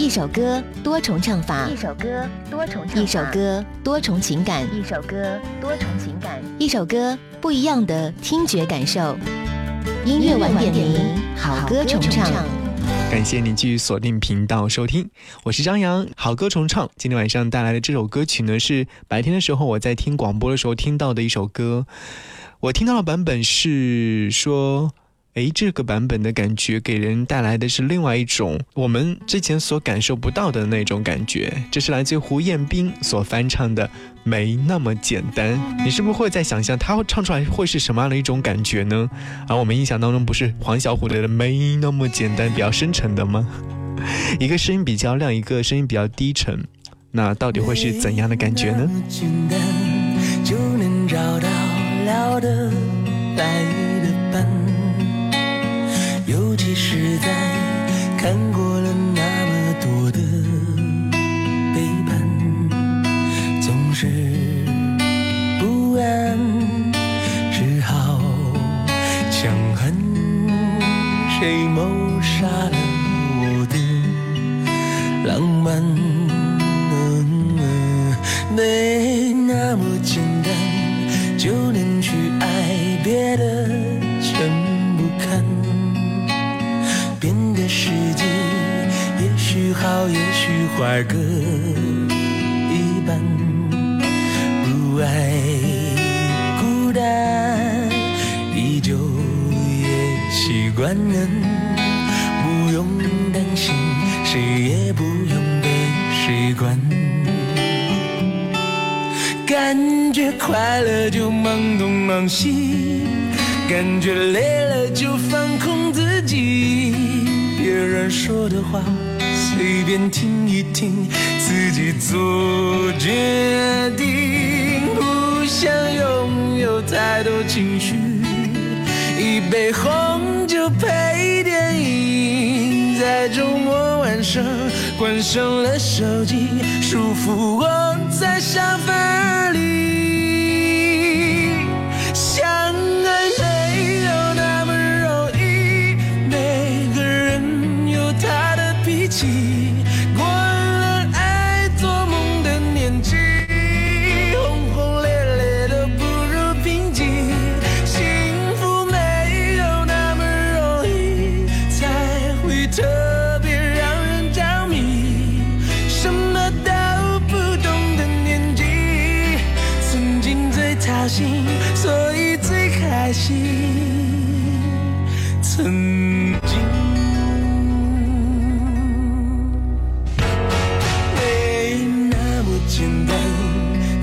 一首歌多重唱法，一首歌多重唱法，一首歌多重情感，一首歌多重情感，一首歌不一样的听觉感受。音乐晚点名，好歌重唱。感谢你继续锁定频道收听，我是张扬，好歌重唱。今天晚上带来的这首歌曲呢，是白天的时候我在听广播的时候听到的一首歌。我听到的版本是说。诶，这个版本的感觉给人带来的是另外一种我们之前所感受不到的那种感觉。这是来自胡彦斌所翻唱的《没那么简单》，你是不是会在想象他会唱出来会是什么样的一种感觉呢？而我们印象当中不是黄小琥的《没那么简单》比较深沉的吗？一个声音比较亮，一个声音比较低沉，那到底会是怎样的感觉呢？就能找到聊得来的伴。尤其是在看过了那么多的背叛，总是不安，只好强恨谁谋杀了我的浪漫。许坏各一般，不爱孤单，依旧也习惯，不用担心，谁也不用被谁管。感觉快乐就忙东忙西，感觉累了就放空自己，别人说的话。随便听一听，自己做决定。不想拥有太多情绪，一杯红酒配电影，在周末晚上关上了手机，舒服窝在沙发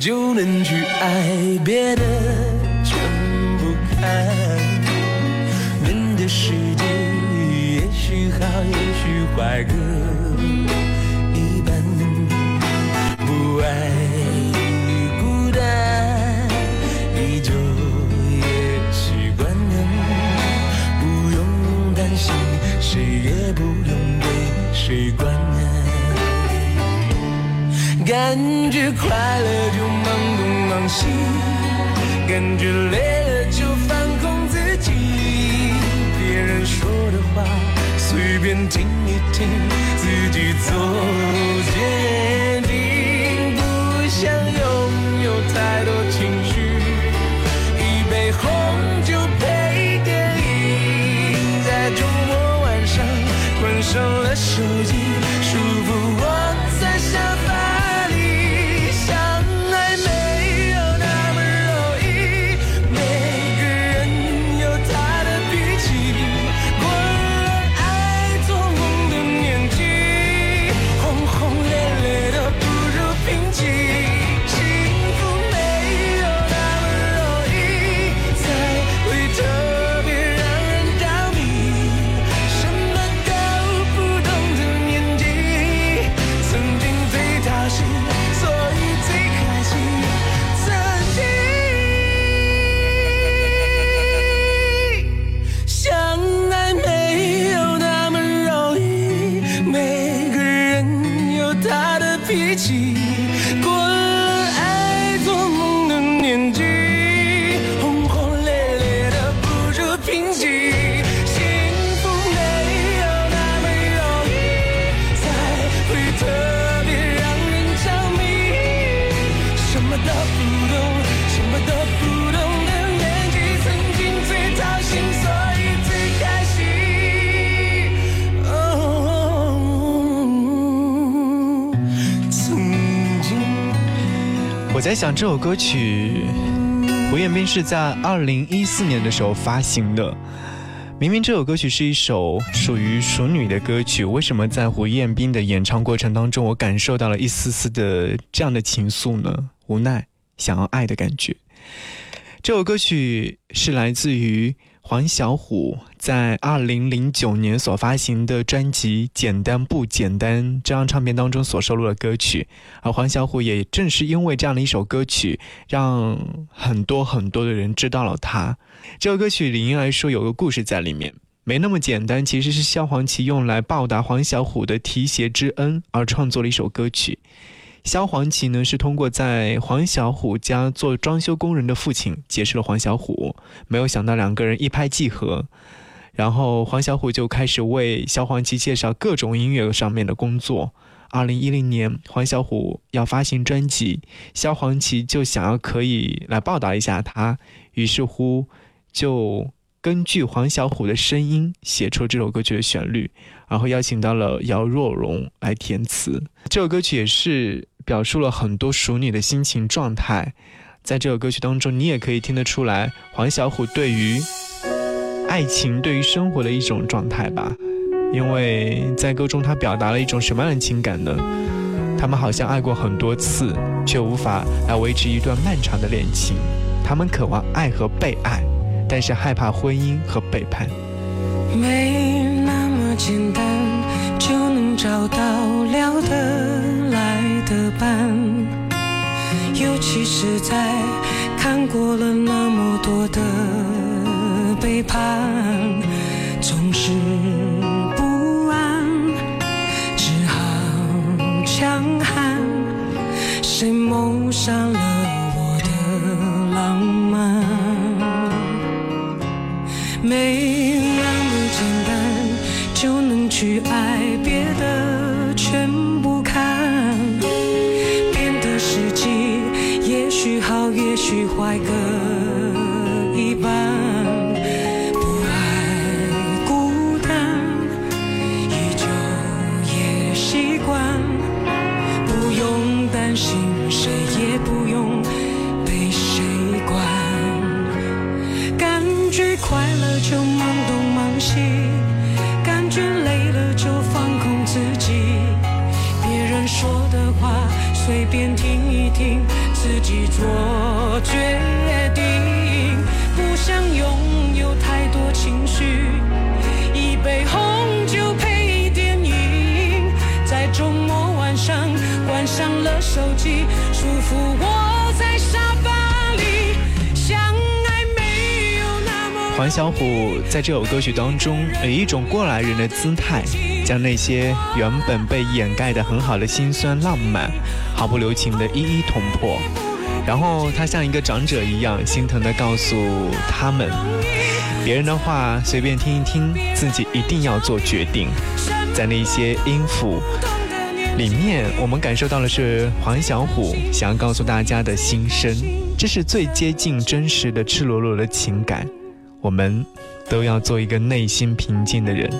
就能去爱，别的全不看。人的世界，也许好，也许坏。感觉快乐就忙东忙西，感觉累了就放空自己。别人说的话随便听一听，自己做决我在想这首歌曲，胡彦斌是在二零一四年的时候发行的。明明这首歌曲是一首属于熟女的歌曲，为什么在胡彦斌的演唱过程当中，我感受到了一丝丝的这样的情愫呢？无奈，想要爱的感觉。这首歌曲是来自于黄小琥在二零零九年所发行的专辑《简单不简单》这张唱片当中所收录的歌曲，而黄小琥也正是因为这样的一首歌曲，让很多很多的人知道了他。这首歌曲理应来说有个故事在里面，没那么简单，其实是萧煌奇用来报答黄小琥的提携之恩而创作了一首歌曲。萧煌奇呢是通过在黄小琥家做装修工人的父亲结识了黄小琥，没有想到两个人一拍即合，然后黄小琥就开始为萧煌奇介绍各种音乐上面的工作。二零一零年，黄小琥要发行专辑，萧煌奇就想要可以来报答一下他，于是乎就根据黄小琥的声音写出这首歌曲的旋律，然后邀请到了姚若龙来填词。这首歌曲也是表述了很多熟女的心情状态，在这首歌曲当中，你也可以听得出来黄小琥对于爱情、对于生活的一种状态吧。因为在歌中，他表达了一种什么样的情感呢？他们好像爱过很多次，却无法来维持一段漫长的恋情。他们渴望爱和被爱，但是害怕婚姻和背叛。没那么简单就能找到聊得来的伴，尤其是在看过了那么多的背叛，总是不安，只好强悍。谁谋杀了我的浪漫？没那么简单就能去爱，别的全不看。变得实际，也许好，也许坏，各随便听一听，自己做决定。不想拥有太多情绪，一杯红酒配电影，在周末晚上关上了手机，舒服窝在沙发里，相爱没有那么黄小琥在这首歌曲当中，以一种过来人的姿态，将那些原本被掩盖的很好的辛酸浪漫，毫不留情的一一捅破。然后他像一个长者一样，心疼的告诉他们，别人的话随便听一听，自己一定要做决定。在那些音符里面，我们感受到的是黄小琥想要告诉大家的心声，这是最接近真实的赤裸裸的情感。我们都要做一个内心平静的人。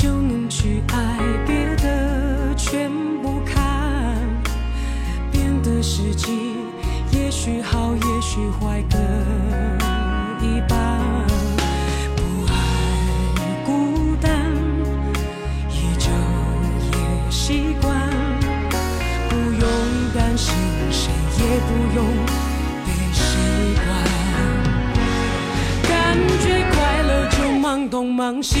就能去爱，别的全不看。变得实际，也许好，也许坏，各一半。不爱孤单，依旧也习惯。不用担心，谁也不用被谁管。感觉快乐就忙东忙西，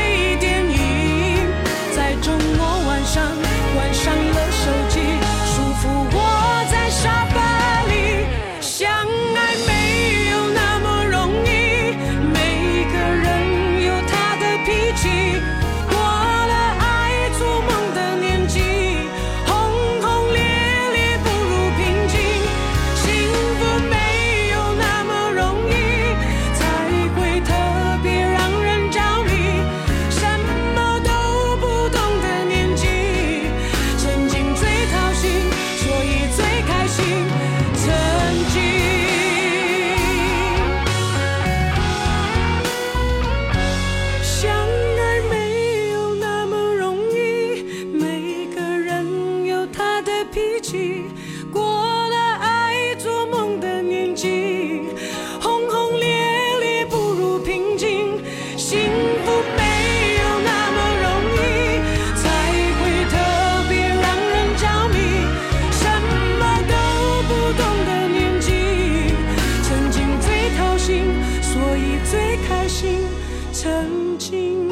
开心，曾经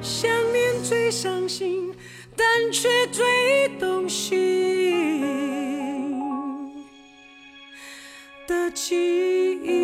想念最伤心，但却最动心的记忆。